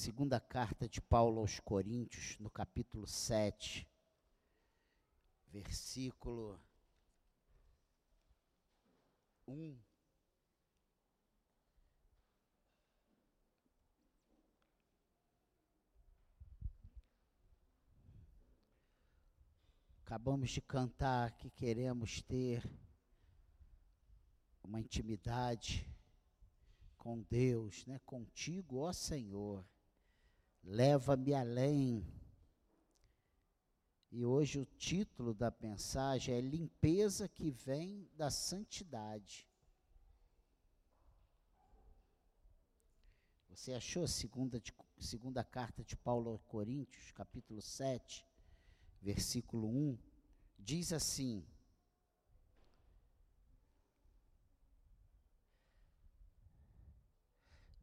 Segunda carta de Paulo aos Coríntios, no capítulo 7, versículo 1. Acabamos de cantar que queremos ter uma intimidade com Deus, né? Contigo, ó Senhor. Leva-me além. E hoje o título da mensagem é Limpeza que vem da santidade. Você achou a segunda, de, segunda carta de Paulo aos Coríntios, capítulo 7, versículo 1? Diz assim: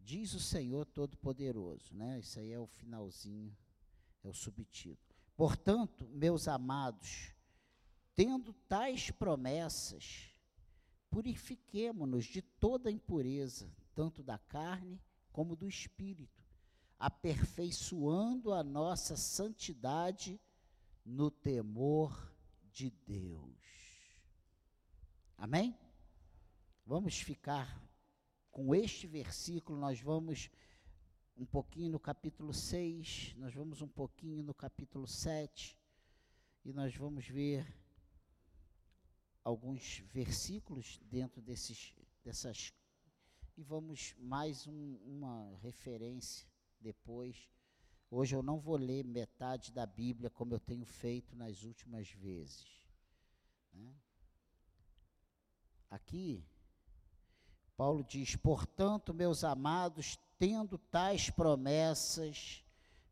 Diz o Senhor Todo-Poderoso, né? Isso aí é o finalzinho, é o subtítulo. Portanto, meus amados, tendo tais promessas, purifiquemo-nos de toda impureza, tanto da carne como do espírito, aperfeiçoando a nossa santidade no temor de Deus. Amém? Vamos ficar com este versículo, nós vamos um pouquinho no capítulo 6, nós vamos um pouquinho no capítulo 7, e nós vamos ver alguns versículos dentro desses, dessas. E vamos mais um, uma referência depois. Hoje eu não vou ler metade da Bíblia como eu tenho feito nas últimas vezes. Né? Aqui Paulo diz: Portanto, meus amados, tendo tais promessas,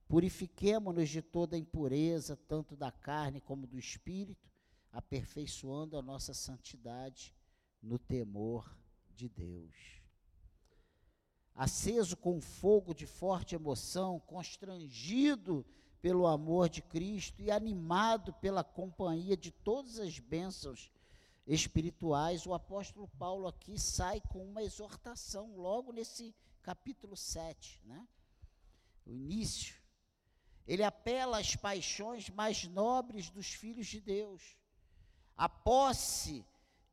purifiquemo-nos de toda impureza, tanto da carne como do espírito, aperfeiçoando a nossa santidade no temor de Deus. Aceso com fogo de forte emoção, constrangido pelo amor de Cristo e animado pela companhia de todas as bênçãos espirituais, o apóstolo Paulo aqui sai com uma exortação, logo nesse capítulo 7, né? o início. Ele apela às paixões mais nobres dos filhos de Deus, a posse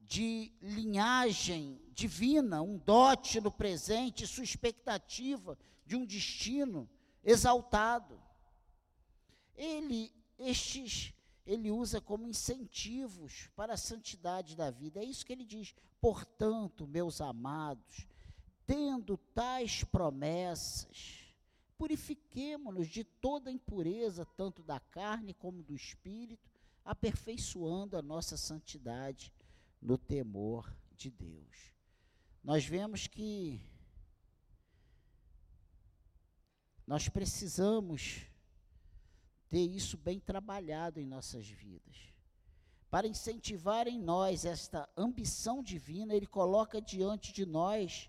de linhagem divina, um dote no presente, sua expectativa de um destino exaltado. Ele, estes ele usa como incentivos para a santidade da vida. É isso que ele diz. Portanto, meus amados, tendo tais promessas, purifiquemo-nos de toda impureza, tanto da carne como do espírito, aperfeiçoando a nossa santidade no temor de Deus. Nós vemos que nós precisamos ter isso bem trabalhado em nossas vidas. Para incentivar em nós esta ambição divina, ele coloca diante de nós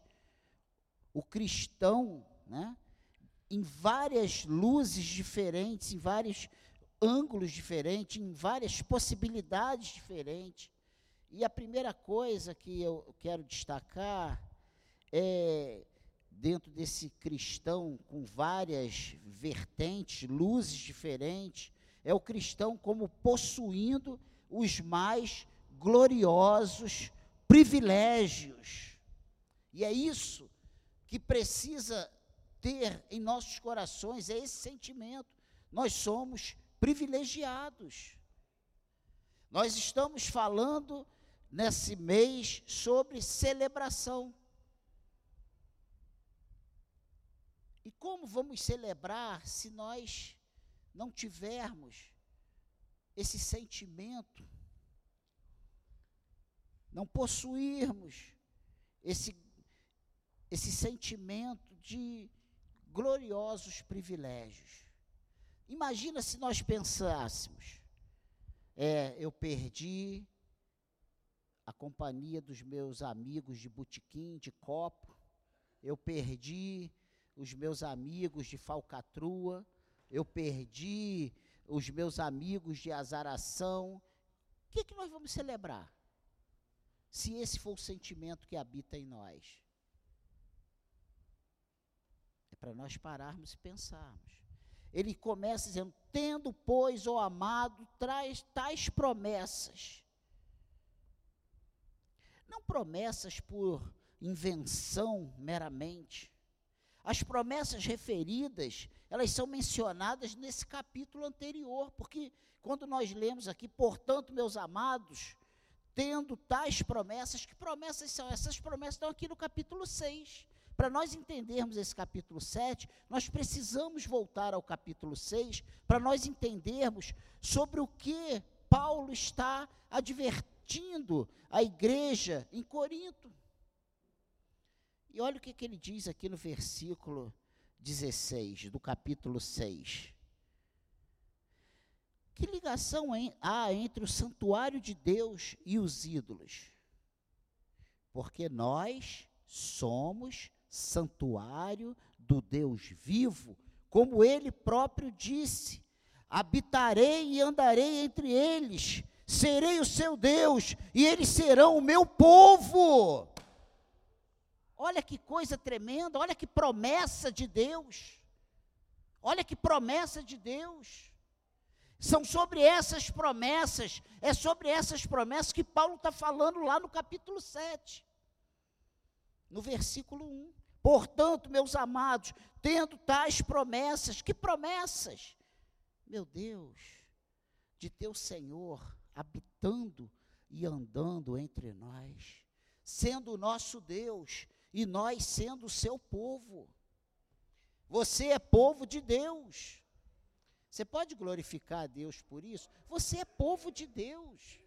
o cristão, né, em várias luzes diferentes, em vários ângulos diferentes, em várias possibilidades diferentes. E a primeira coisa que eu quero destacar é dentro desse cristão com várias vertentes, luzes diferentes, é o cristão como possuindo os mais gloriosos privilégios. E é isso que precisa ter em nossos corações, é esse sentimento. Nós somos privilegiados. Nós estamos falando nesse mês sobre celebração. E como vamos celebrar se nós não tivermos esse sentimento, não possuirmos esse, esse sentimento de gloriosos privilégios? Imagina se nós pensássemos, é, eu perdi a companhia dos meus amigos de botequim, de copo, eu perdi os meus amigos de falcatrua, eu perdi os meus amigos de azaração. O que, que nós vamos celebrar? Se esse for o sentimento que habita em nós. É para nós pararmos e pensarmos. Ele começa dizendo: Tendo, pois, o amado, traz tais promessas. Não promessas por invenção meramente. As promessas referidas, elas são mencionadas nesse capítulo anterior, porque quando nós lemos aqui, portanto, meus amados, tendo tais promessas, que promessas são? Essas promessas estão aqui no capítulo 6. Para nós entendermos esse capítulo 7, nós precisamos voltar ao capítulo 6 para nós entendermos sobre o que Paulo está advertindo a igreja em Corinto. E olha o que, que ele diz aqui no versículo 16 do capítulo 6. Que ligação há entre o santuário de Deus e os ídolos? Porque nós somos santuário do Deus vivo, como ele próprio disse: habitarei e andarei entre eles, serei o seu Deus e eles serão o meu povo. Olha que coisa tremenda, olha que promessa de Deus. Olha que promessa de Deus. São sobre essas promessas, é sobre essas promessas que Paulo está falando lá no capítulo 7, no versículo 1. Portanto, meus amados, tendo tais promessas, que promessas? Meu Deus, de teu Senhor habitando e andando entre nós, sendo o nosso Deus e nós sendo o seu povo. Você é povo de Deus. Você pode glorificar a Deus por isso? Você é povo de Deus.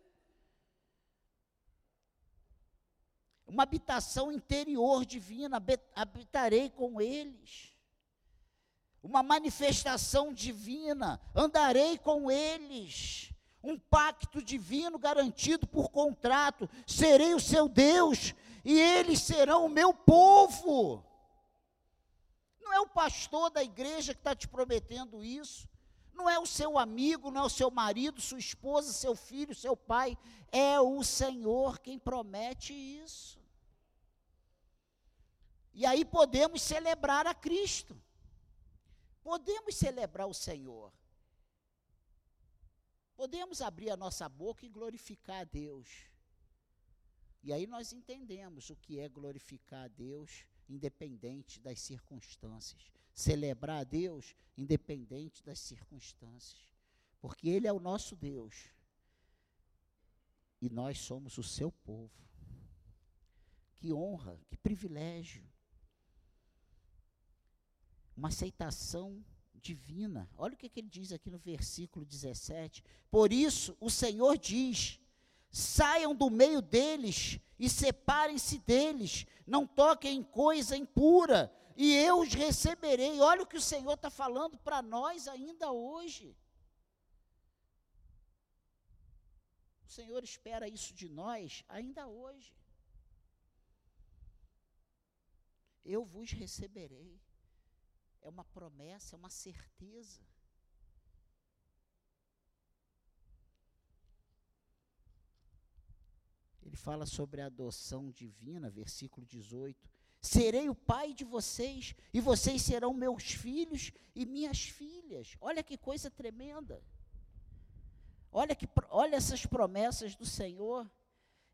uma habitação interior divina, habitarei com eles. Uma manifestação divina, andarei com eles. Um pacto divino garantido por contrato, serei o seu Deus e eles serão o meu povo. Não é o pastor da igreja que está te prometendo isso. Não é o seu amigo, não é o seu marido, sua esposa, seu filho, seu pai. É o Senhor quem promete isso. E aí podemos celebrar a Cristo. Podemos celebrar o Senhor. Podemos abrir a nossa boca e glorificar a Deus. E aí nós entendemos o que é glorificar a Deus, independente das circunstâncias. Celebrar a Deus, independente das circunstâncias. Porque Ele é o nosso Deus. E nós somos o seu povo. Que honra, que privilégio uma aceitação divina. Olha o que, que ele diz aqui no versículo 17. Por isso, o Senhor diz: saiam do meio deles e separem-se deles, não toquem em coisa impura, e eu os receberei. Olha o que o Senhor está falando para nós ainda hoje. O Senhor espera isso de nós ainda hoje. Eu vos receberei é uma promessa, é uma certeza. Ele fala sobre a adoção divina, versículo 18. Serei o pai de vocês, e vocês serão meus filhos e minhas filhas. Olha que coisa tremenda. Olha, que, olha essas promessas do Senhor.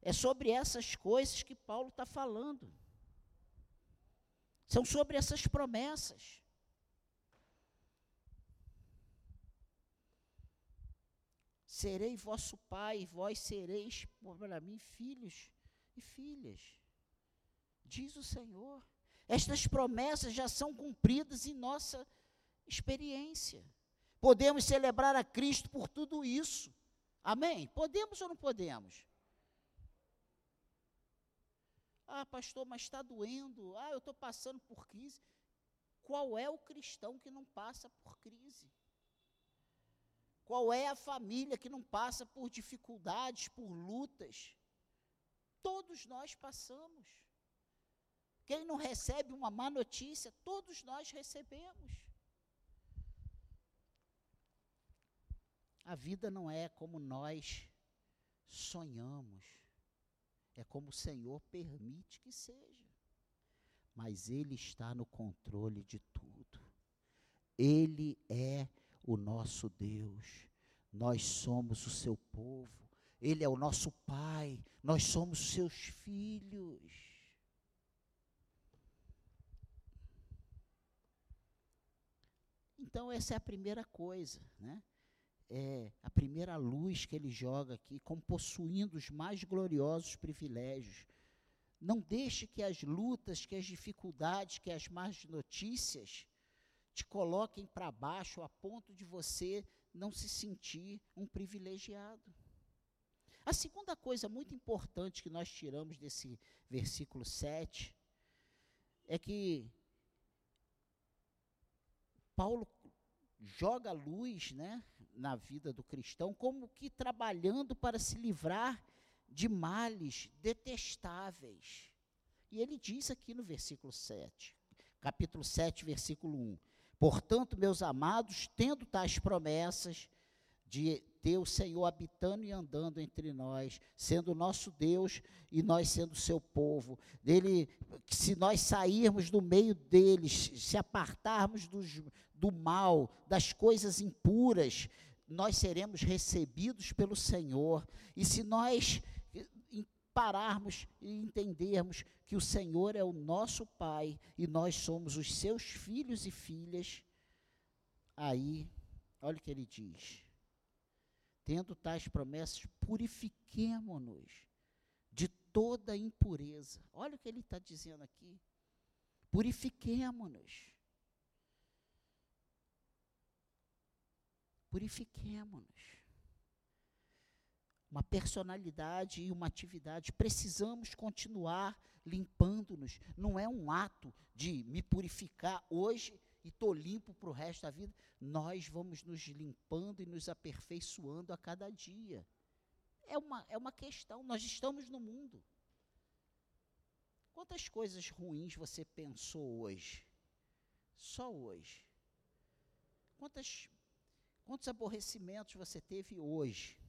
É sobre essas coisas que Paulo está falando. São sobre essas promessas. Serei vosso pai, vós sereis para mim filhos e filhas. Diz o Senhor. Estas promessas já são cumpridas em nossa experiência. Podemos celebrar a Cristo por tudo isso. Amém? Podemos ou não podemos? Ah, pastor, mas está doendo. Ah, eu estou passando por crise. Qual é o cristão que não passa por crise? Qual é a família que não passa por dificuldades, por lutas? Todos nós passamos. Quem não recebe uma má notícia, todos nós recebemos. A vida não é como nós sonhamos, é como o Senhor permite que seja. Mas Ele está no controle de tudo. Ele é o nosso Deus. Nós somos o seu povo. Ele é o nosso Pai. Nós somos seus filhos. Então, essa é a primeira coisa, né? É a primeira luz que ele joga aqui, como possuindo os mais gloriosos privilégios. Não deixe que as lutas, que as dificuldades, que as más notícias te coloquem para baixo a ponto de você não se sentir um privilegiado. A segunda coisa muito importante que nós tiramos desse versículo 7 é que Paulo joga luz né, na vida do cristão, como que trabalhando para se livrar de males detestáveis. E ele diz aqui no versículo 7, capítulo 7, versículo 1: Portanto, meus amados, tendo tais promessas de ter o Senhor habitando e andando entre nós, sendo nosso Deus e nós sendo seu povo, dele, se nós sairmos do meio deles, se apartarmos dos, do mal, das coisas impuras, nós seremos recebidos pelo Senhor. E se nós pararmos e entendermos que o Senhor é o nosso Pai e nós somos os seus filhos e filhas, aí, olha o que ele diz. Tendo tais promessas, purifiquemo-nos de toda impureza. Olha o que ele está dizendo aqui. Purifiquemo-nos. Purifiquemo-nos uma personalidade e uma atividade. Precisamos continuar limpando-nos. Não é um ato de me purificar hoje e estou limpo para o resto da vida. Nós vamos nos limpando e nos aperfeiçoando a cada dia. É uma, é uma questão. Nós estamos no mundo. Quantas coisas ruins você pensou hoje? Só hoje. Quantas, quantos aborrecimentos você teve hoje?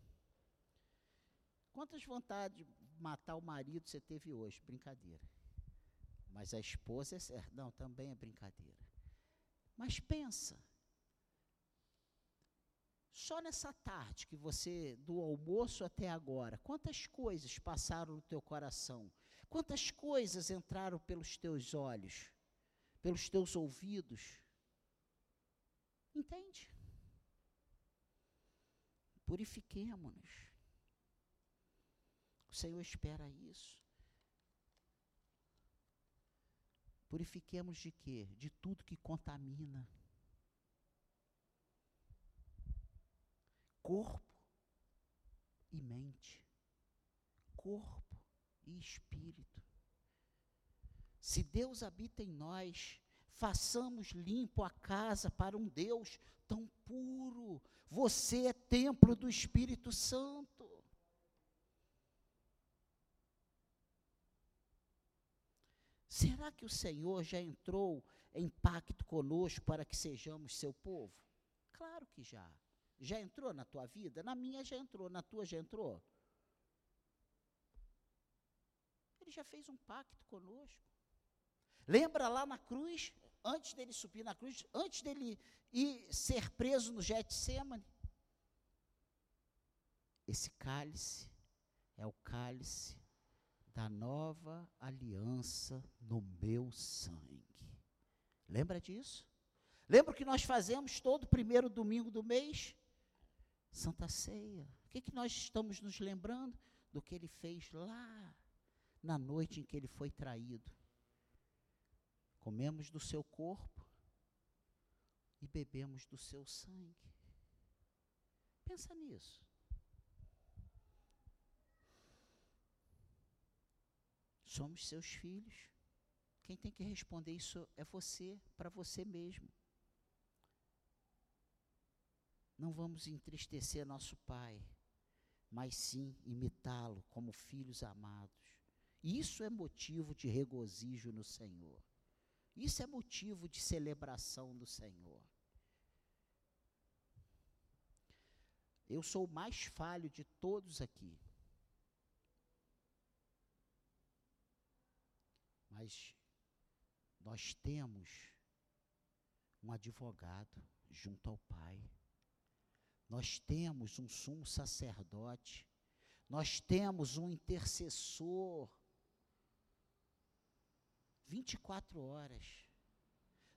Quantas vontades de matar o marido você teve hoje? Brincadeira. Mas a esposa é certa. Não, também é brincadeira. Mas pensa. Só nessa tarde que você, do almoço até agora, quantas coisas passaram no teu coração? Quantas coisas entraram pelos teus olhos? Pelos teus ouvidos? Entende? Purifiquemo-nos. O Senhor espera isso. Purifiquemos de quê? De tudo que contamina. Corpo e mente. Corpo e espírito. Se Deus habita em nós, façamos limpo a casa para um Deus tão puro. Você é templo do Espírito Santo. Será que o Senhor já entrou em pacto conosco para que sejamos seu povo? Claro que já. Já entrou na tua vida? Na minha já entrou, na tua já entrou? Ele já fez um pacto conosco. Lembra lá na cruz, antes dele subir na cruz, antes dele ir ser preso no Getsemane? Esse cálice é o cálice da nova aliança no meu sangue. Lembra disso? Lembra o que nós fazemos todo primeiro domingo do mês? Santa Ceia. O que, que nós estamos nos lembrando? Do que ele fez lá na noite em que ele foi traído. Comemos do seu corpo e bebemos do seu sangue. Pensa nisso. Somos seus filhos. Quem tem que responder isso é você, para você mesmo. Não vamos entristecer nosso Pai, mas sim imitá-lo como filhos amados. Isso é motivo de regozijo no Senhor. Isso é motivo de celebração do Senhor. Eu sou o mais falho de todos aqui. Mas nós temos um advogado junto ao Pai. Nós temos um sumo sacerdote, nós temos um intercessor 24 horas.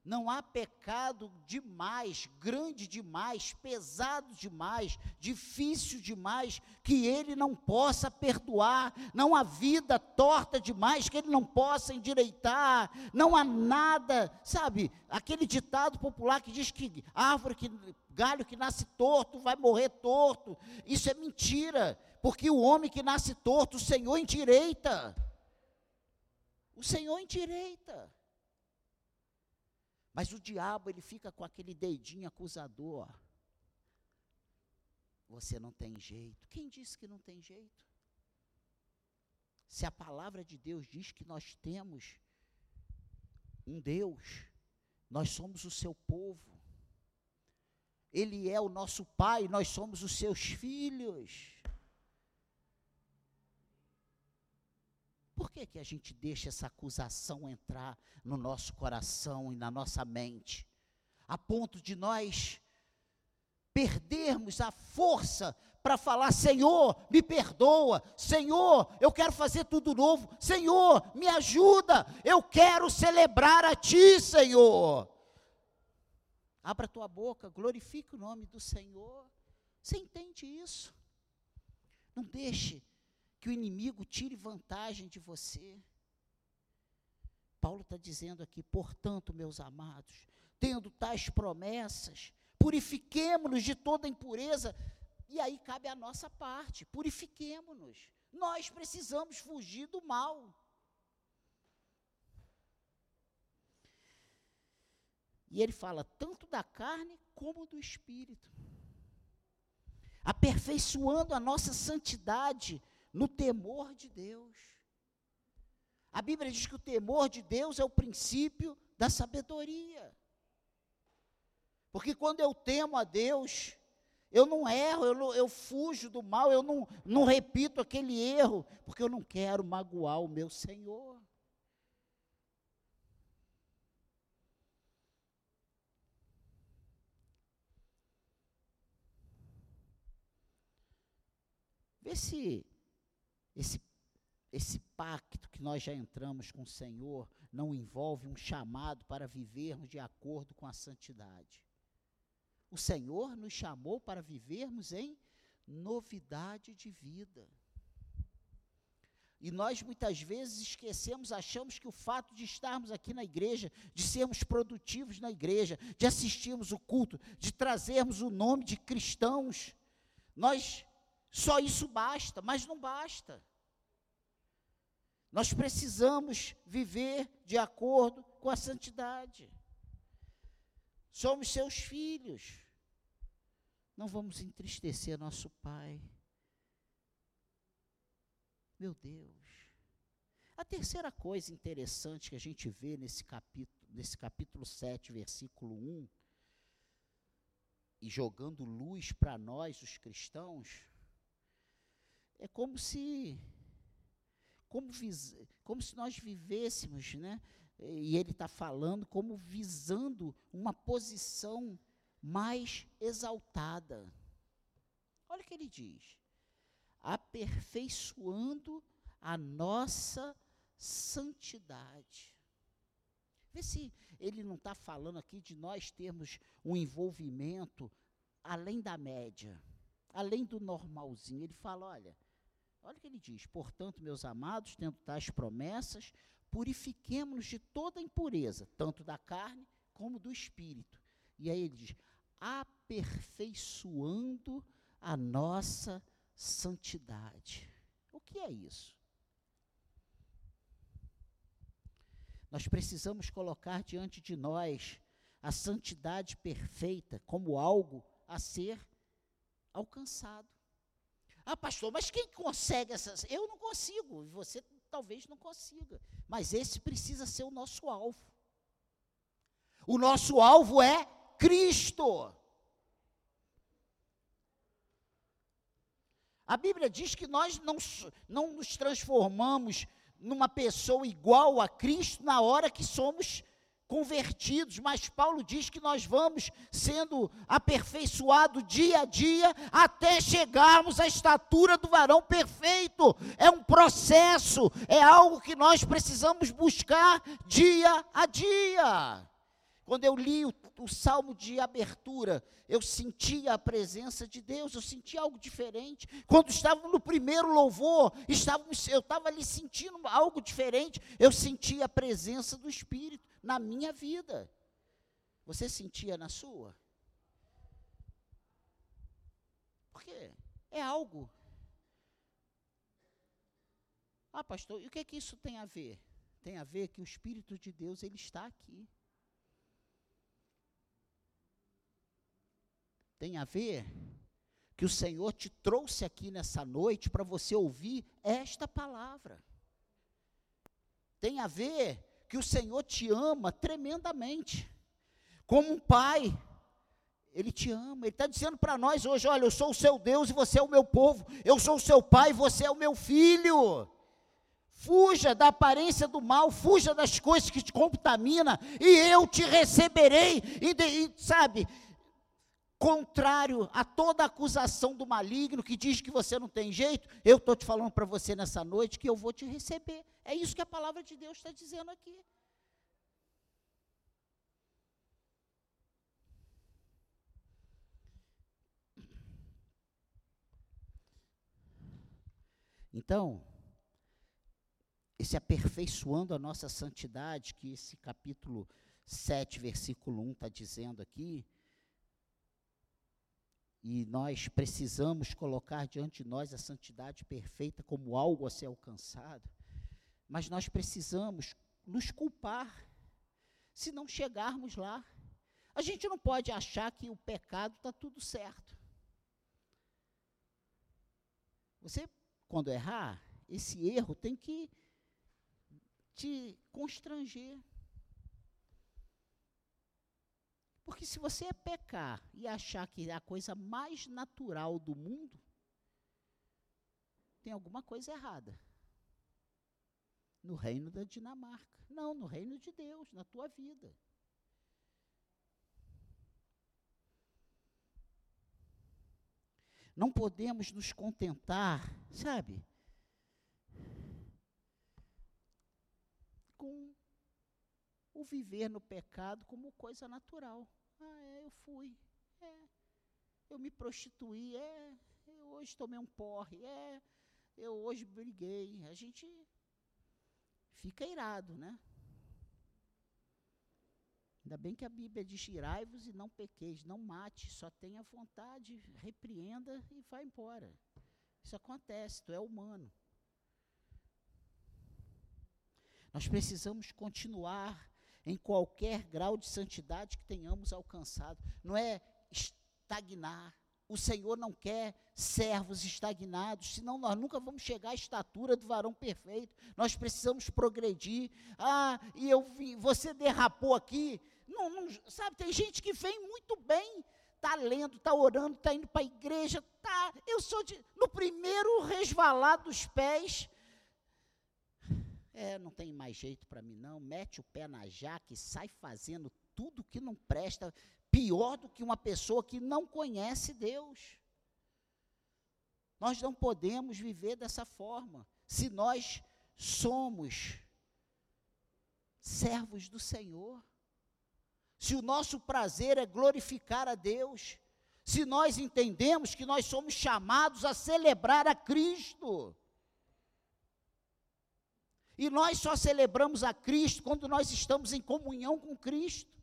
Não há pecado demais, grande demais, pesado demais, difícil demais, que ele não possa perdoar. Não há vida torta demais que ele não possa endireitar. Não há nada, sabe? Aquele ditado popular que diz que árvore que galho que nasce torto vai morrer torto. Isso é mentira, porque o homem que nasce torto, o Senhor endireita. O Senhor endireita. Mas o diabo, ele fica com aquele dedinho acusador. Você não tem jeito. Quem disse que não tem jeito? Se a palavra de Deus diz que nós temos um Deus, nós somos o seu povo. Ele é o nosso pai, nós somos os seus filhos. Por que, que a gente deixa essa acusação entrar no nosso coração e na nossa mente, a ponto de nós perdermos a força para falar: Senhor, me perdoa, Senhor, eu quero fazer tudo novo, Senhor, me ajuda, eu quero celebrar a Ti, Senhor. Abra tua boca, glorifique o nome do Senhor. Você entende isso? Não deixe que o inimigo tire vantagem de você. Paulo está dizendo aqui, portanto, meus amados, tendo tais promessas, purifiquemo-nos de toda impureza, e aí cabe a nossa parte, purifiquemo-nos. Nós precisamos fugir do mal. E ele fala tanto da carne como do espírito, aperfeiçoando a nossa santidade no temor de Deus. A Bíblia diz que o temor de Deus é o princípio da sabedoria. Porque quando eu temo a Deus, eu não erro, eu, não, eu fujo do mal, eu não, não repito aquele erro, porque eu não quero magoar o meu Senhor. Vê se esse, esse pacto que nós já entramos com o Senhor não envolve um chamado para vivermos de acordo com a santidade. O Senhor nos chamou para vivermos em novidade de vida. E nós muitas vezes esquecemos, achamos que o fato de estarmos aqui na igreja, de sermos produtivos na igreja, de assistirmos o culto, de trazermos o nome de cristãos, nós só isso basta, mas não basta. Nós precisamos viver de acordo com a santidade. Somos seus filhos. Não vamos entristecer nosso Pai. Meu Deus. A terceira coisa interessante que a gente vê nesse capítulo, nesse capítulo 7, versículo 1, e jogando luz para nós, os cristãos, é como se como, como se nós vivêssemos, né? E ele está falando como visando uma posição mais exaltada. Olha o que ele diz: aperfeiçoando a nossa santidade. Vê se ele não está falando aqui de nós termos um envolvimento além da média, além do normalzinho. Ele fala: olha, Olha o que ele diz: Portanto, meus amados, tendo tais promessas, purifiquemos-nos de toda impureza, tanto da carne como do espírito. E aí ele diz: aperfeiçoando a nossa santidade. O que é isso? Nós precisamos colocar diante de nós a santidade perfeita como algo a ser alcançado. Ah, pastor, mas quem consegue essas? Eu não consigo, você talvez não consiga. Mas esse precisa ser o nosso alvo. O nosso alvo é Cristo. A Bíblia diz que nós não, não nos transformamos numa pessoa igual a Cristo na hora que somos convertidos, mas Paulo diz que nós vamos sendo aperfeiçoados dia a dia até chegarmos à estatura do varão perfeito. É um processo, é algo que nós precisamos buscar dia a dia. Quando eu li o, o salmo de abertura, eu sentia a presença de Deus, eu sentia algo diferente. Quando estava no primeiro louvor, estava, eu estava ali sentindo algo diferente, eu sentia a presença do Espírito na minha vida. Você sentia na sua? Porque é algo. Ah, pastor, e o que é que isso tem a ver? Tem a ver que o Espírito de Deus ele está aqui. Tem a ver que o Senhor te trouxe aqui nessa noite para você ouvir esta palavra. Tem a ver que o Senhor te ama tremendamente. Como um pai, Ele te ama. Ele está dizendo para nós hoje: olha, eu sou o seu Deus e você é o meu povo. Eu sou o seu pai e você é o meu filho. Fuja da aparência do mal, fuja das coisas que te contaminam, e eu te receberei. E, e sabe, contrário a toda acusação do maligno que diz que você não tem jeito, eu estou te falando para você nessa noite que eu vou te receber. É isso que a palavra de Deus está dizendo aqui. Então, esse aperfeiçoando a nossa santidade, que esse capítulo 7, versículo 1 está dizendo aqui, e nós precisamos colocar diante de nós a santidade perfeita como algo a ser alcançado, mas nós precisamos nos culpar se não chegarmos lá. A gente não pode achar que o pecado está tudo certo. Você, quando errar, esse erro tem que te constranger. Porque se você é pecar e achar que é a coisa mais natural do mundo, tem alguma coisa errada. No reino da Dinamarca. Não, no reino de Deus, na tua vida. Não podemos nos contentar, sabe, com o viver no pecado como coisa natural. Ah, é, eu fui. É, eu me prostituí. É, eu hoje tomei um porre. É, eu hoje briguei. A gente fica irado, né? Ainda bem que a Bíblia diz: irai-vos e não pequeis, não mate, só tenha vontade, repreenda e vá embora. Isso acontece, tu é humano. Nós precisamos continuar em qualquer grau de santidade que tenhamos alcançado. Não é estagnar. O Senhor não quer servos estagnados, senão nós nunca vamos chegar à estatura do varão perfeito. Nós precisamos progredir. Ah, e eu vi, você derrapou aqui. Não, não, sabe, tem gente que vem muito bem, está lendo, está orando, está indo para a igreja, tá. Eu sou de, no primeiro resvalar dos pés, é, não tem mais jeito para mim não. Mete o pé na jaca e sai fazendo tudo que não presta, pior do que uma pessoa que não conhece Deus. Nós não podemos viver dessa forma. Se nós somos servos do Senhor, se o nosso prazer é glorificar a Deus, se nós entendemos que nós somos chamados a celebrar a Cristo, e nós só celebramos a Cristo quando nós estamos em comunhão com Cristo.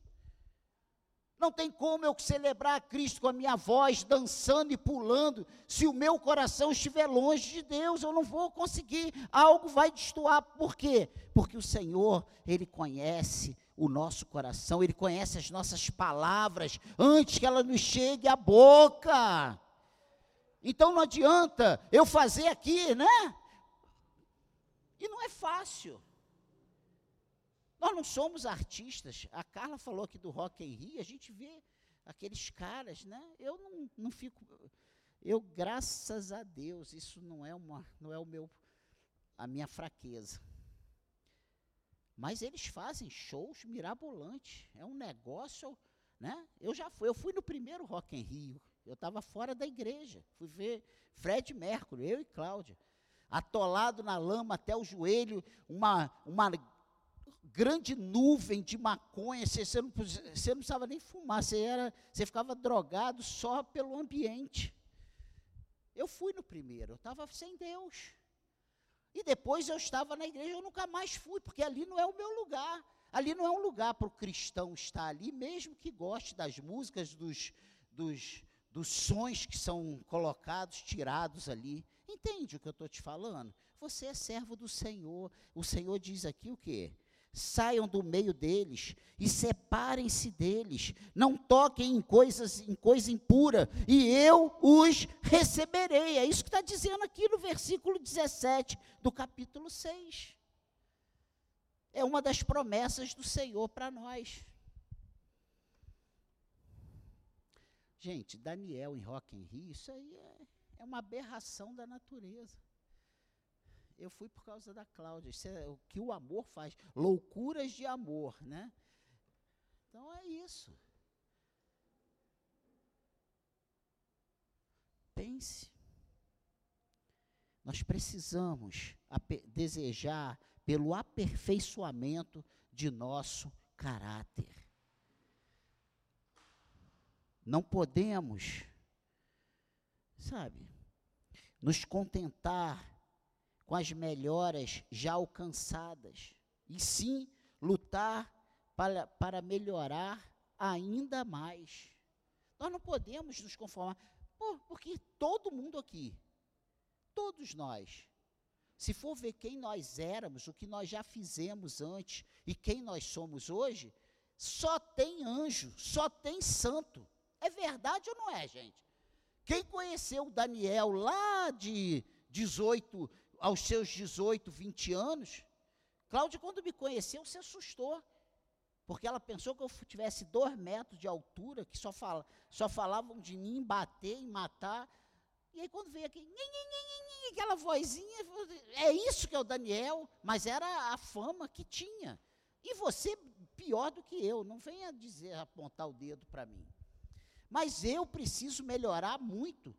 Não tem como eu celebrar a Cristo com a minha voz, dançando e pulando, se o meu coração estiver longe de Deus, eu não vou conseguir, algo vai destoar. Por quê? Porque o Senhor, Ele conhece o nosso coração, Ele conhece as nossas palavras, antes que ela nos chegue à boca. Então não adianta eu fazer aqui, né? E não é fácil. Nós não somos artistas. A Carla falou aqui do Rock em Rio, a gente vê aqueles caras, né? Eu não, não fico. Eu, graças a Deus, isso não é uma, não é o meu, a minha fraqueza. Mas eles fazem shows mirabolantes. É um negócio, né? Eu já fui, eu fui no primeiro Rock em Rio. Eu estava fora da igreja. Fui ver Fred Mercury, eu e Cláudia. Atolado na lama até o joelho, uma, uma grande nuvem de maconha, você, você, não, você não precisava nem fumar, você, era, você ficava drogado só pelo ambiente. Eu fui no primeiro, eu estava sem Deus. E depois eu estava na igreja, eu nunca mais fui, porque ali não é o meu lugar. Ali não é um lugar para o cristão estar ali, mesmo que goste das músicas, dos, dos, dos sons que são colocados, tirados ali. Entende o que eu estou te falando? Você é servo do Senhor. O Senhor diz aqui o quê? saiam do meio deles e separem-se deles, não toquem em coisas em coisa impura, e eu os receberei. É isso que está dizendo aqui no versículo 17 do capítulo 6. É uma das promessas do Senhor para nós. Gente, Daniel em Rock em Rio, isso aí é, é uma aberração da natureza eu fui por causa da Cláudia. Isso é o que o amor faz. Loucuras de amor, né? Então é isso. Pense. Nós precisamos desejar pelo aperfeiçoamento de nosso caráter. Não podemos, sabe, nos contentar com as melhoras já alcançadas, e sim lutar para, para melhorar ainda mais. Nós não podemos nos conformar, porque todo mundo aqui, todos nós, se for ver quem nós éramos, o que nós já fizemos antes e quem nós somos hoje, só tem anjo, só tem santo. É verdade ou não é, gente? Quem conheceu Daniel lá de 18, aos seus 18, 20 anos, Cláudia, quando me conheceu, se assustou. Porque ela pensou que eu tivesse dois metros de altura, que só, só falavam de mim bater, em matar. E aí quando veio aqui, aquela vozinha, é isso que é o Daniel, mas era a fama que tinha. E você, pior do que eu, não venha dizer, apontar o dedo para mim. Mas eu preciso melhorar muito.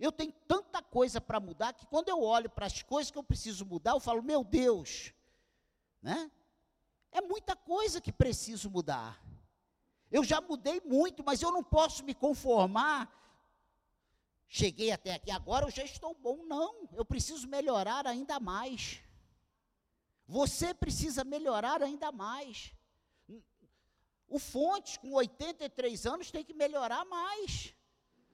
Eu tenho tanta coisa para mudar que quando eu olho para as coisas que eu preciso mudar, eu falo, meu Deus, né? É muita coisa que preciso mudar. Eu já mudei muito, mas eu não posso me conformar. Cheguei até aqui, agora eu já estou bom. Não, eu preciso melhorar ainda mais. Você precisa melhorar ainda mais. O Fonte, com 83 anos, tem que melhorar mais.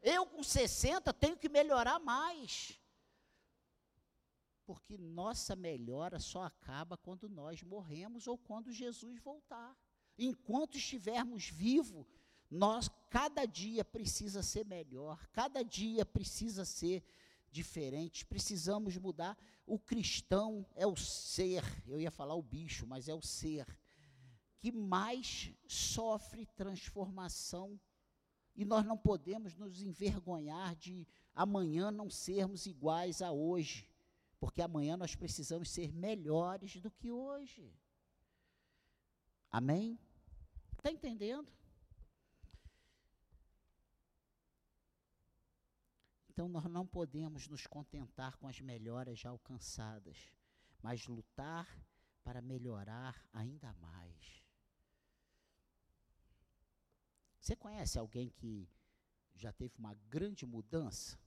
Eu com 60 tenho que melhorar mais. Porque nossa melhora só acaba quando nós morremos ou quando Jesus voltar. Enquanto estivermos vivos, nós cada dia precisa ser melhor, cada dia precisa ser diferente, precisamos mudar. O cristão é o ser, eu ia falar o bicho, mas é o ser que mais sofre transformação e nós não podemos nos envergonhar de amanhã não sermos iguais a hoje, porque amanhã nós precisamos ser melhores do que hoje. Amém? Está entendendo? Então nós não podemos nos contentar com as melhoras já alcançadas, mas lutar para melhorar ainda mais. Você conhece alguém que já teve uma grande mudança?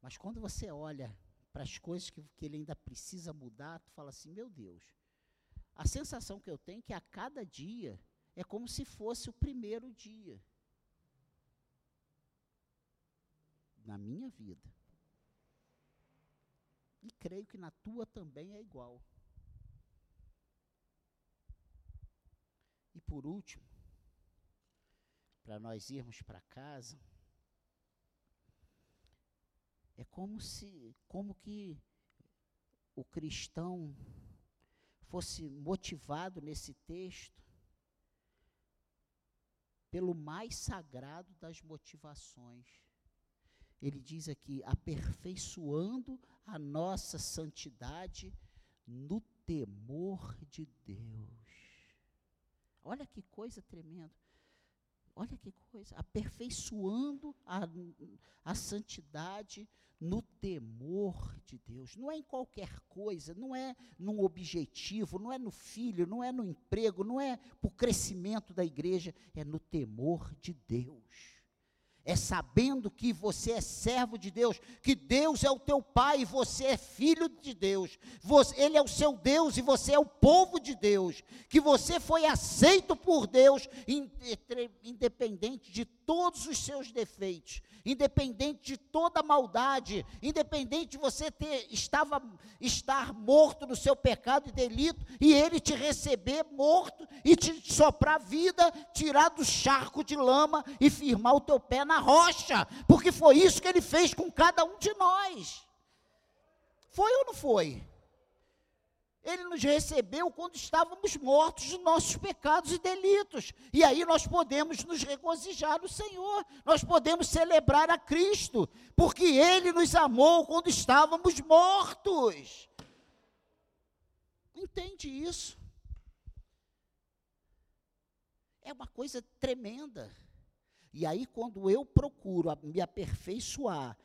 Mas quando você olha para as coisas que, que ele ainda precisa mudar, tu fala assim, meu Deus. A sensação que eu tenho é que a cada dia é como se fosse o primeiro dia. Na minha vida. E creio que na tua também é igual. E por último, para nós irmos para casa, é como se, como que o cristão fosse motivado nesse texto pelo mais sagrado das motivações. Ele diz aqui, aperfeiçoando a nossa santidade no temor de Deus. Olha que coisa tremenda. Olha que coisa, aperfeiçoando a, a santidade no temor de Deus. Não é em qualquer coisa, não é num objetivo, não é no filho, não é no emprego, não é para o crescimento da igreja, é no temor de Deus é sabendo que você é servo de Deus, que Deus é o teu pai e você é filho de Deus, você, Ele é o seu Deus e você é o povo de Deus, que você foi aceito por Deus, independente de todos os seus defeitos, independente de toda maldade, independente de você ter estava estar morto no seu pecado e delito e ele te receber morto e te soprar vida, tirar do charco de lama e firmar o teu pé na rocha, porque foi isso que ele fez com cada um de nós. Foi ou não foi? Ele nos recebeu quando estávamos mortos de nossos pecados e delitos. E aí nós podemos nos regozijar no Senhor. Nós podemos celebrar a Cristo, porque Ele nos amou quando estávamos mortos. Entende isso? É uma coisa tremenda. E aí, quando eu procuro me aperfeiçoar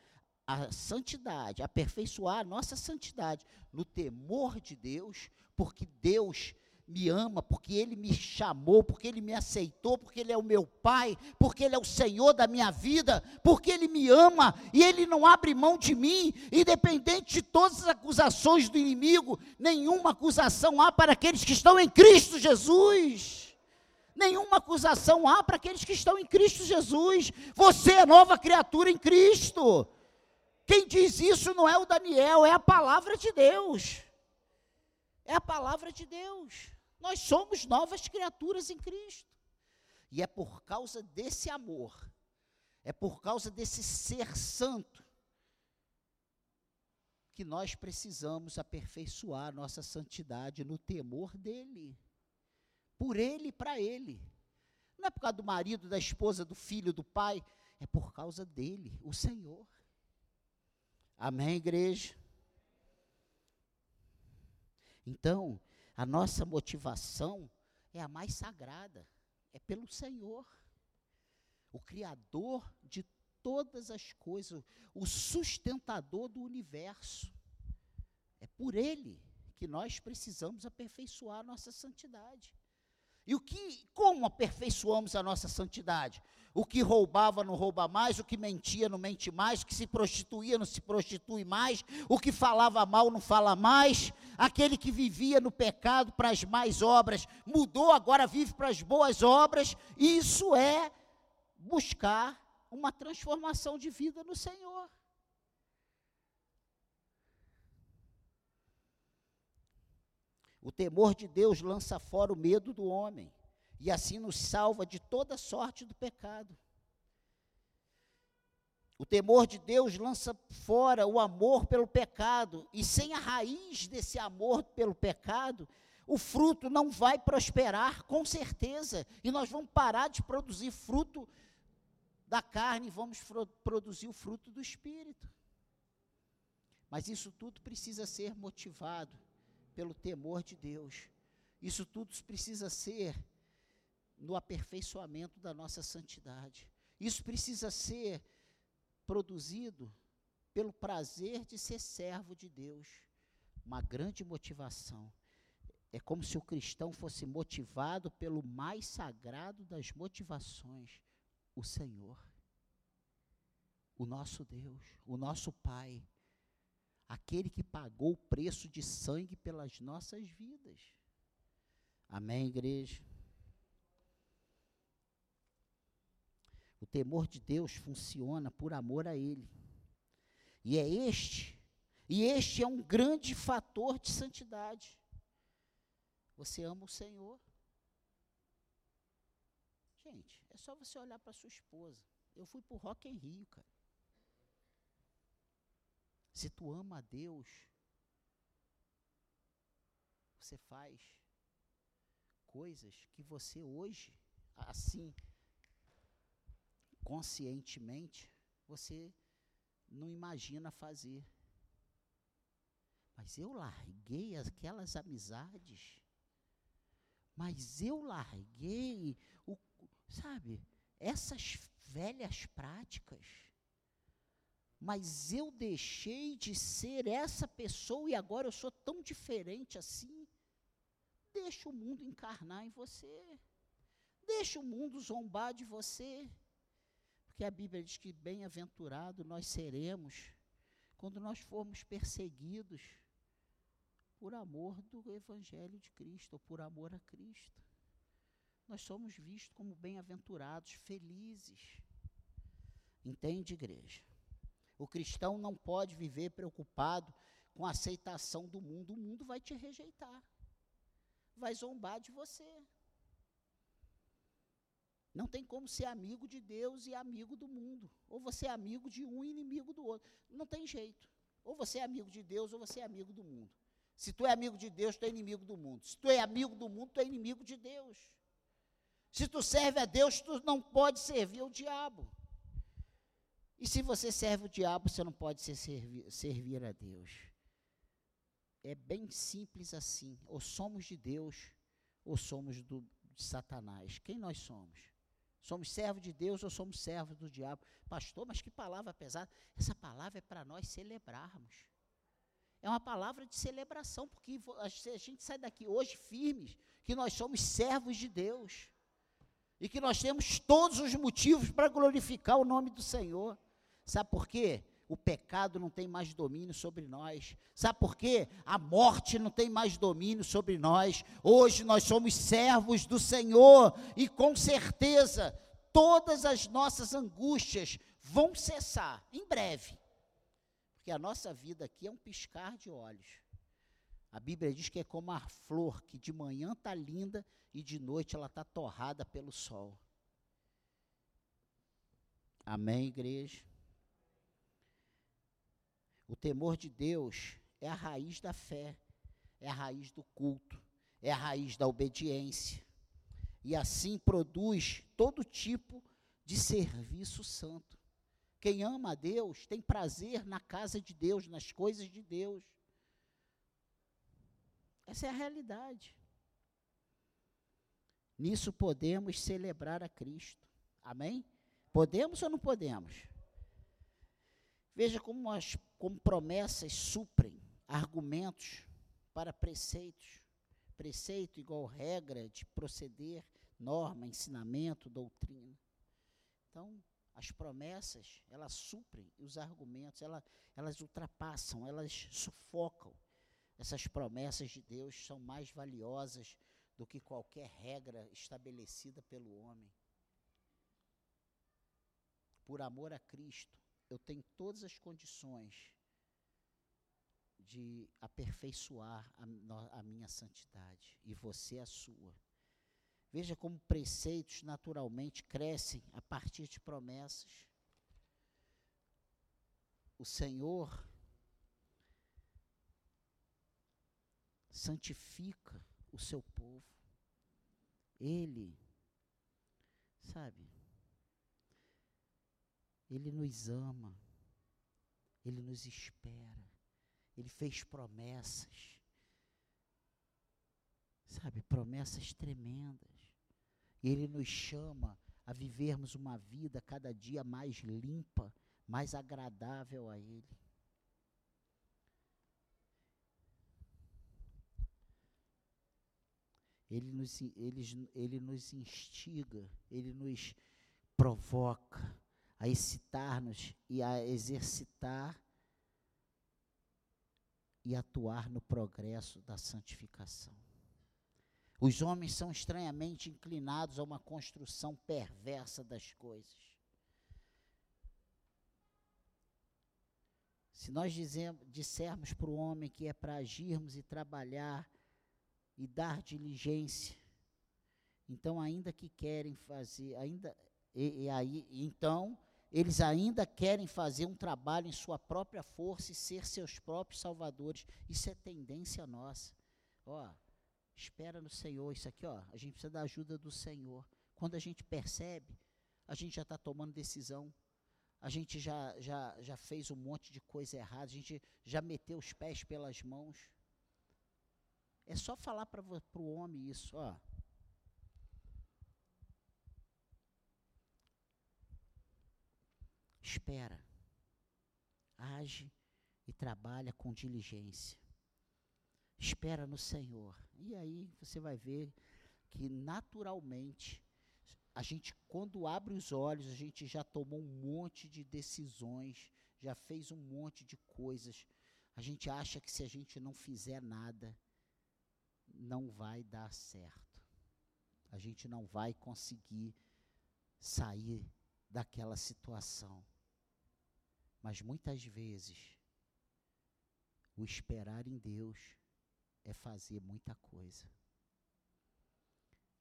a santidade, aperfeiçoar a nossa santidade no temor de Deus, porque Deus me ama, porque Ele me chamou, porque Ele me aceitou, porque Ele é o meu Pai, porque Ele é o Senhor da minha vida, porque Ele me ama e Ele não abre mão de mim, independente de todas as acusações do inimigo, nenhuma acusação há para aqueles que estão em Cristo Jesus. Nenhuma acusação há para aqueles que estão em Cristo Jesus. Você é nova criatura em Cristo. Quem diz isso não é o Daniel, é a palavra de Deus. É a palavra de Deus. Nós somos novas criaturas em Cristo. E é por causa desse amor, é por causa desse ser santo, que nós precisamos aperfeiçoar nossa santidade no temor dEle. Por Ele e para Ele. Não é por causa do marido, da esposa, do filho, do pai, é por causa dele, o Senhor. Amém, igreja? Então, a nossa motivação é a mais sagrada, é pelo Senhor, o Criador de todas as coisas, o sustentador do universo. É por Ele que nós precisamos aperfeiçoar a nossa santidade. E o que, como aperfeiçoamos a nossa santidade? O que roubava não rouba mais, o que mentia não mente mais, o que se prostituía não se prostitui mais, o que falava mal não fala mais, aquele que vivia no pecado para as mais obras mudou, agora vive para as boas obras. Isso é buscar uma transformação de vida no Senhor. O temor de Deus lança fora o medo do homem e assim nos salva de toda sorte do pecado. O temor de Deus lança fora o amor pelo pecado, e sem a raiz desse amor pelo pecado, o fruto não vai prosperar, com certeza, e nós vamos parar de produzir fruto da carne e vamos produzir o fruto do espírito. Mas isso tudo precisa ser motivado pelo temor de Deus. Isso tudo precisa ser no aperfeiçoamento da nossa santidade. Isso precisa ser produzido pelo prazer de ser servo de Deus. Uma grande motivação. É como se o cristão fosse motivado pelo mais sagrado das motivações, o Senhor. O nosso Deus, o nosso Pai, aquele que pagou o preço de sangue pelas nossas vidas. Amém, igreja? O temor de Deus funciona por amor a Ele. E é este, e este é um grande fator de santidade. Você ama o Senhor. Gente, é só você olhar para sua esposa. Eu fui para o Rock em Rio, cara. Se tu ama a Deus, você faz coisas que você hoje, assim, conscientemente, você não imagina fazer. Mas eu larguei aquelas amizades. Mas eu larguei o, sabe, essas velhas práticas. Mas eu deixei de ser essa pessoa e agora eu sou tão diferente assim. Deixa o mundo encarnar em você. Deixa o mundo zombar de você. Porque a Bíblia diz que bem-aventurado nós seremos quando nós formos perseguidos por amor do Evangelho de Cristo, ou por amor a Cristo. Nós somos vistos como bem-aventurados, felizes. Entende, igreja? O cristão não pode viver preocupado com a aceitação do mundo. O mundo vai te rejeitar, vai zombar de você. Não tem como ser amigo de Deus e amigo do mundo. Ou você é amigo de um e inimigo do outro. Não tem jeito. Ou você é amigo de Deus ou você é amigo do mundo. Se tu é amigo de Deus, tu é inimigo do mundo. Se tu é amigo do mundo, tu é inimigo de Deus. Se tu serve a Deus, tu não pode servir ao diabo. E se você serve o diabo, você não pode servir, servir a Deus. É bem simples assim. Ou somos de Deus, ou somos do, de Satanás. Quem nós somos? Somos servos de Deus ou somos servos do diabo? Pastor, mas que palavra pesada. Essa palavra é para nós celebrarmos. É uma palavra de celebração, porque a gente sai daqui hoje firmes, que nós somos servos de Deus. E que nós temos todos os motivos para glorificar o nome do Senhor. Sabe por quê? O pecado não tem mais domínio sobre nós. Sabe por quê? A morte não tem mais domínio sobre nós. Hoje nós somos servos do Senhor e com certeza todas as nossas angústias vão cessar em breve. Porque a nossa vida aqui é um piscar de olhos. A Bíblia diz que é como a flor que de manhã está linda e de noite ela está torrada pelo sol. Amém, igreja? O temor de Deus é a raiz da fé, é a raiz do culto, é a raiz da obediência. E assim produz todo tipo de serviço santo. Quem ama a Deus tem prazer na casa de Deus, nas coisas de Deus. Essa é a realidade. Nisso podemos celebrar a Cristo. Amém? Podemos ou não podemos? Veja como, as, como promessas suprem argumentos para preceitos. Preceito igual regra de proceder, norma, ensinamento, doutrina. Então, as promessas, elas suprem os argumentos, elas, elas ultrapassam, elas sufocam. Essas promessas de Deus são mais valiosas do que qualquer regra estabelecida pelo homem. Por amor a Cristo, eu tenho todas as condições de aperfeiçoar a, a minha santidade e você a sua. Veja como preceitos naturalmente crescem a partir de promessas. O Senhor santifica o seu povo. Ele, sabe, ele nos ama, ele nos espera, ele fez promessas, sabe, promessas tremendas. Ele nos chama a vivermos uma vida cada dia mais limpa, mais agradável a Ele. Ele nos, ele, ele nos instiga, ele nos provoca a excitar-nos e a exercitar e atuar no progresso da santificação. Os homens são estranhamente inclinados a uma construção perversa das coisas. Se nós dizemos, dissermos para o homem que é para agirmos e trabalhar e dar diligência, então ainda que querem fazer, ainda e, e aí, então eles ainda querem fazer um trabalho em sua própria força e ser seus próprios salvadores. Isso é tendência nossa. Ó, Espera no Senhor. Isso aqui, ó, a gente precisa da ajuda do Senhor. Quando a gente percebe, a gente já está tomando decisão. a gente já, já, já fez um monte de coisa errada, a gente já meteu os pés pelas mãos. É só falar para o homem isso, ó. Espera. Age e trabalha com diligência. Espera no Senhor. E aí você vai ver que naturalmente a gente quando abre os olhos, a gente já tomou um monte de decisões, já fez um monte de coisas. A gente acha que se a gente não fizer nada, não vai dar certo. A gente não vai conseguir sair daquela situação. Mas muitas vezes, o esperar em Deus é fazer muita coisa.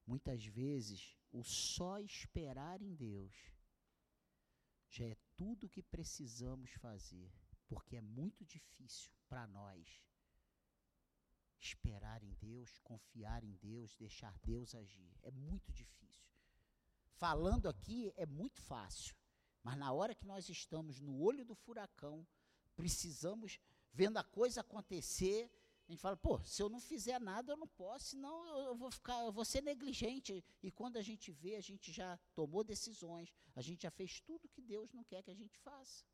Muitas vezes, o só esperar em Deus já é tudo o que precisamos fazer, porque é muito difícil para nós esperar em Deus, confiar em Deus, deixar Deus agir. É muito difícil. Falando aqui é muito fácil, mas na hora que nós estamos no olho do furacão, precisamos vendo a coisa acontecer, a gente fala, pô, se eu não fizer nada, eu não posso, senão eu vou ficar, eu vou ser negligente. E quando a gente vê, a gente já tomou decisões, a gente já fez tudo que Deus não quer que a gente faça.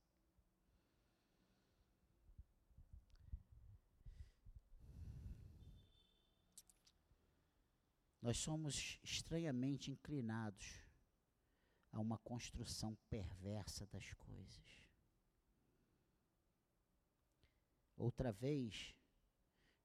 Nós somos estranhamente inclinados a uma construção perversa das coisas. Outra vez,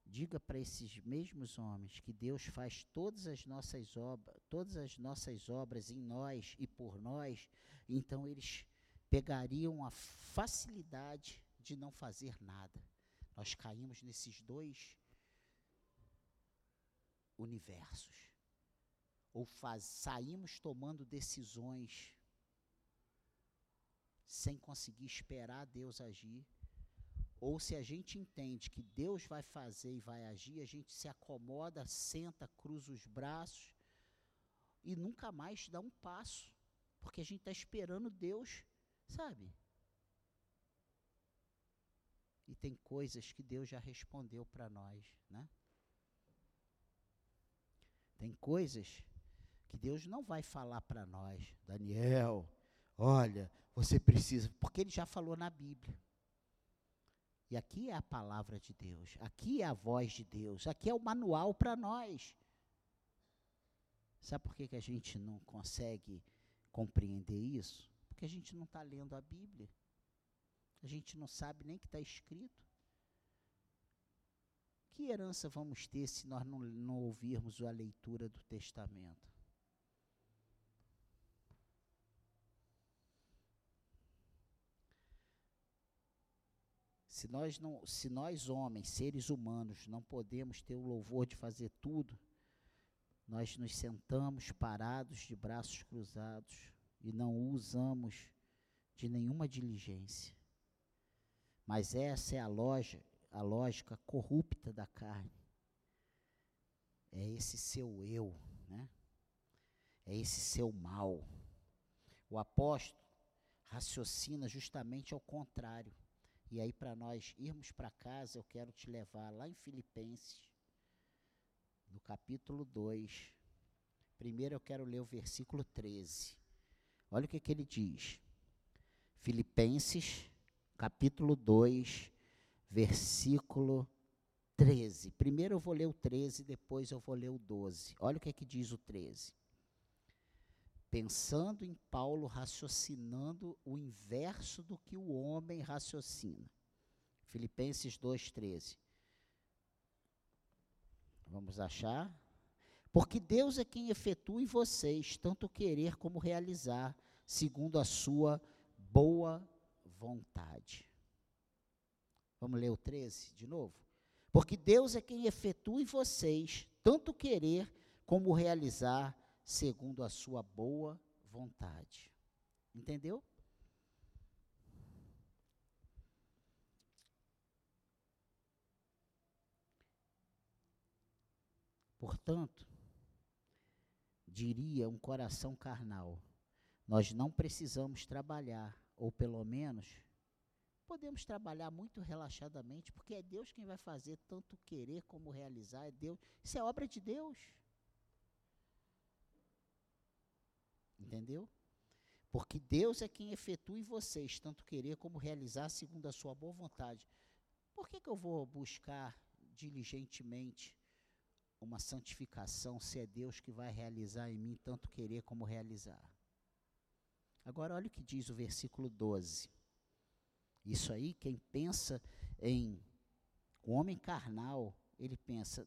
diga para esses mesmos homens que Deus faz todas as nossas obras, todas as nossas obras em nós e por nós, então eles pegariam a facilidade de não fazer nada. Nós caímos nesses dois universos ou faz, saímos tomando decisões sem conseguir esperar Deus agir, ou se a gente entende que Deus vai fazer e vai agir, a gente se acomoda, senta, cruza os braços e nunca mais dá um passo, porque a gente está esperando Deus, sabe? E tem coisas que Deus já respondeu para nós, né? Tem coisas que Deus não vai falar para nós, Daniel, olha, você precisa, porque ele já falou na Bíblia. E aqui é a palavra de Deus, aqui é a voz de Deus, aqui é o manual para nós. Sabe por que, que a gente não consegue compreender isso? Porque a gente não está lendo a Bíblia. A gente não sabe nem o que está escrito. Que herança vamos ter se nós não, não ouvirmos a leitura do Testamento? Se nós, não, se nós homens, seres humanos, não podemos ter o louvor de fazer tudo, nós nos sentamos parados de braços cruzados e não usamos de nenhuma diligência. Mas essa é a, loja, a lógica corrupta da carne. É esse seu eu, né? É esse seu mal. O apóstolo raciocina justamente ao contrário. E aí, para nós irmos para casa, eu quero te levar lá em Filipenses, no capítulo 2. Primeiro eu quero ler o versículo 13. Olha o que, que ele diz. Filipenses, capítulo 2, versículo 13. Primeiro eu vou ler o 13, depois eu vou ler o 12. Olha o que, que diz o 13 pensando em Paulo raciocinando o inverso do que o homem raciocina. Filipenses 2,13. Vamos achar? Porque Deus é quem efetua em vocês tanto querer como realizar, segundo a sua boa vontade. Vamos ler o 13 de novo? Porque Deus é quem efetua em vocês tanto querer como realizar, segundo a sua boa vontade. Entendeu? Portanto, diria um coração carnal, nós não precisamos trabalhar ou pelo menos, podemos trabalhar muito relaxadamente, porque é Deus quem vai fazer tanto querer como realizar, é Deus. Isso é obra de Deus. Entendeu? Porque Deus é quem efetua em vocês tanto querer como realizar segundo a sua boa vontade. Por que, que eu vou buscar diligentemente uma santificação se é Deus que vai realizar em mim tanto querer como realizar? Agora, olha o que diz o versículo 12. Isso aí, quem pensa em o homem carnal, ele pensa: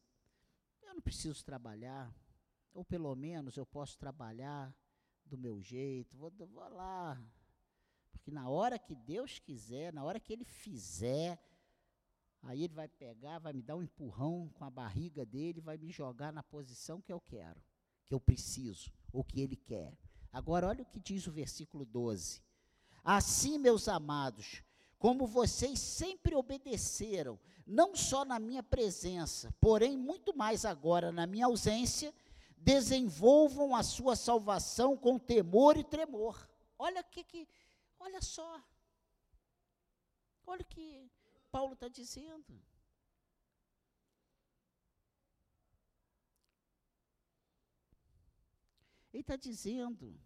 eu não preciso trabalhar, ou pelo menos eu posso trabalhar do meu jeito, vou, vou lá. Porque na hora que Deus quiser, na hora que Ele fizer, aí Ele vai pegar, vai me dar um empurrão com a barriga dele, vai me jogar na posição que eu quero, que eu preciso, ou que Ele quer. Agora, olha o que diz o versículo 12. Assim, meus amados, como vocês sempre obedeceram, não só na minha presença, porém muito mais agora na minha ausência, desenvolvam a sua salvação com temor e tremor. Olha que, que olha só. Olha o que Paulo está dizendo. Ele está dizendo: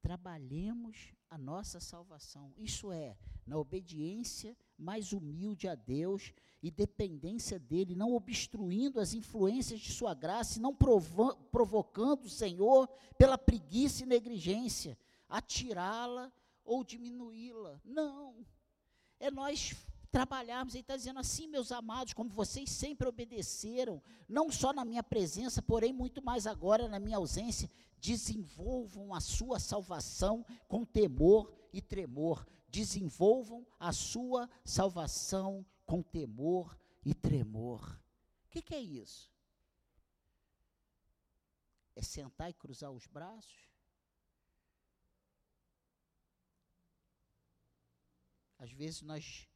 trabalhemos a nossa salvação. Isso é, na obediência mais humilde a Deus e dependência dele, não obstruindo as influências de sua graça e não provocando o Senhor pela preguiça e negligência, atirá-la ou diminuí-la. Não. É nós trabalharmos. Ele está dizendo assim, meus amados, como vocês sempre obedeceram, não só na minha presença, porém muito mais agora na minha ausência, desenvolvam a sua salvação com temor e tremor. Desenvolvam a sua salvação com temor e tremor. O que, que é isso? É sentar e cruzar os braços? Às vezes nós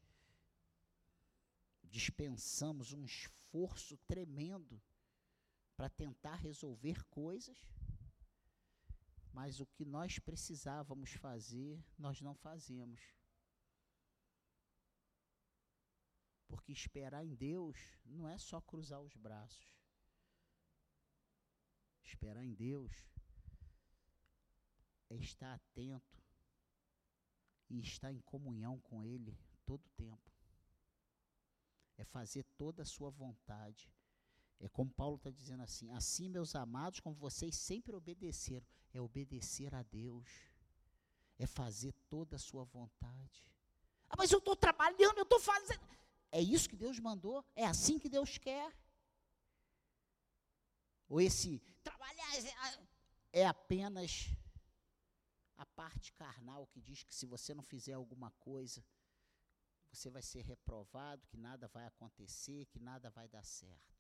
dispensamos um esforço tremendo para tentar resolver coisas, mas o que nós precisávamos fazer, nós não fazemos. Porque esperar em Deus não é só cruzar os braços. Esperar em Deus é estar atento e estar em comunhão com Ele todo o tempo. É fazer toda a sua vontade. É como Paulo está dizendo assim: assim, meus amados, como vocês sempre obedeceram, é obedecer a Deus, é fazer toda a sua vontade. Ah, mas eu estou trabalhando, eu estou fazendo. É isso que Deus mandou? É assim que Deus quer? Ou esse trabalhar é apenas a parte carnal que diz que se você não fizer alguma coisa, você vai ser reprovado, que nada vai acontecer, que nada vai dar certo.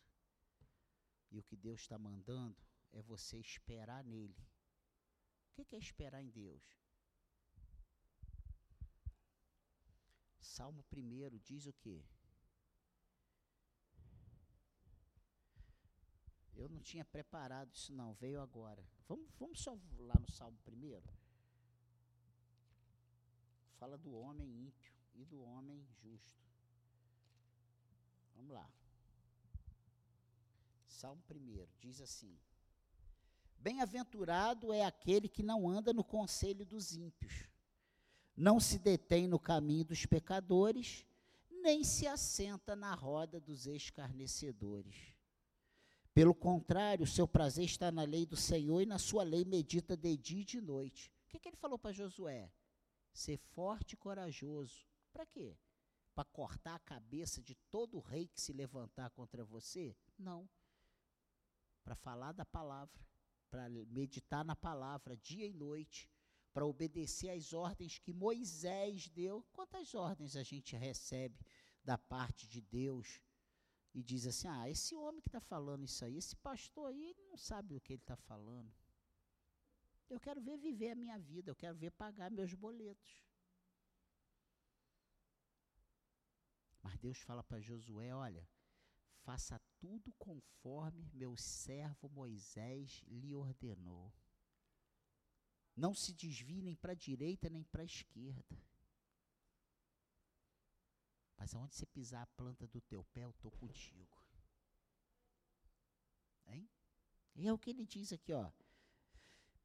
E o que Deus está mandando é você esperar nele. O que é esperar em Deus? Salmo 1 diz o quê? Eu não tinha preparado isso não, veio agora. Vamos, vamos só lá no Salmo primeiro. Fala do homem ímpio e do homem justo. Vamos lá. Salmo primeiro diz assim: Bem-aventurado é aquele que não anda no conselho dos ímpios, não se detém no caminho dos pecadores, nem se assenta na roda dos escarnecedores. Pelo contrário, o seu prazer está na lei do Senhor e na sua lei medita de dia e de noite. O que, que ele falou para Josué? Ser forte e corajoso. Para quê? Para cortar a cabeça de todo rei que se levantar contra você? Não. Para falar da palavra, para meditar na palavra dia e noite, para obedecer às ordens que Moisés deu. Quantas ordens a gente recebe da parte de Deus? e diz assim: ah, esse homem que está falando isso aí, esse pastor aí, ele não sabe o que ele está falando. Eu quero ver viver a minha vida, eu quero ver pagar meus boletos. Mas Deus fala para Josué: olha, faça tudo conforme meu servo Moisés lhe ordenou. Não se desvie nem para a direita nem para a esquerda. Mas aonde você pisar a planta do teu pé, eu estou contigo. Hein? E é o que ele diz aqui, ó.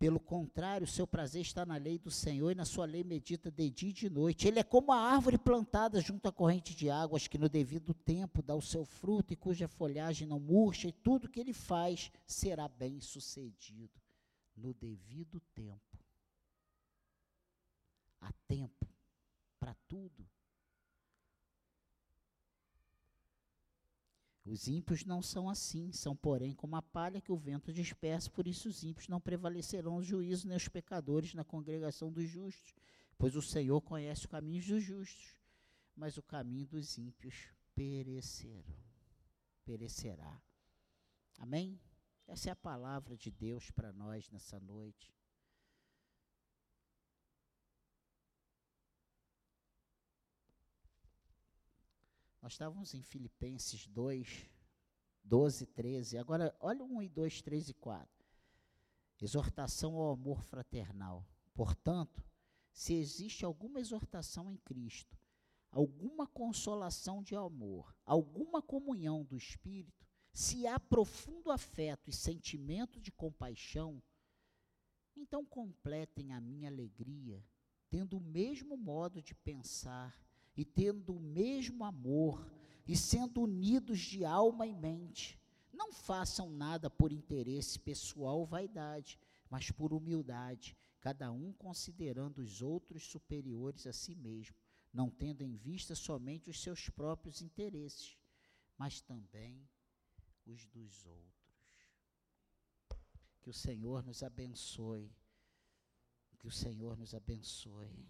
Pelo contrário, o seu prazer está na lei do Senhor e na sua lei medita de dia e de noite. Ele é como a árvore plantada junto à corrente de águas, que no devido tempo dá o seu fruto e cuja folhagem não murcha, e tudo que ele faz será bem sucedido no devido tempo. Há tempo para tudo. Os ímpios não são assim, são, porém, como a palha que o vento dispersa, por isso os ímpios não prevalecerão no juízo, nem os pecadores na congregação dos justos, pois o Senhor conhece os caminhos dos justos, mas o caminho dos ímpios perecerão, perecerá. Amém? Essa é a palavra de Deus para nós nessa noite. Nós estávamos em Filipenses 2, 12, 13. Agora, olha 1 e 2, 3 e 4. Exortação ao amor fraternal. Portanto, se existe alguma exortação em Cristo, alguma consolação de amor, alguma comunhão do Espírito, se há profundo afeto e sentimento de compaixão, então completem a minha alegria, tendo o mesmo modo de pensar, e tendo o mesmo amor e sendo unidos de alma e mente. Não façam nada por interesse pessoal ou vaidade, mas por humildade, cada um considerando os outros superiores a si mesmo, não tendo em vista somente os seus próprios interesses, mas também os dos outros. Que o Senhor nos abençoe. Que o Senhor nos abençoe.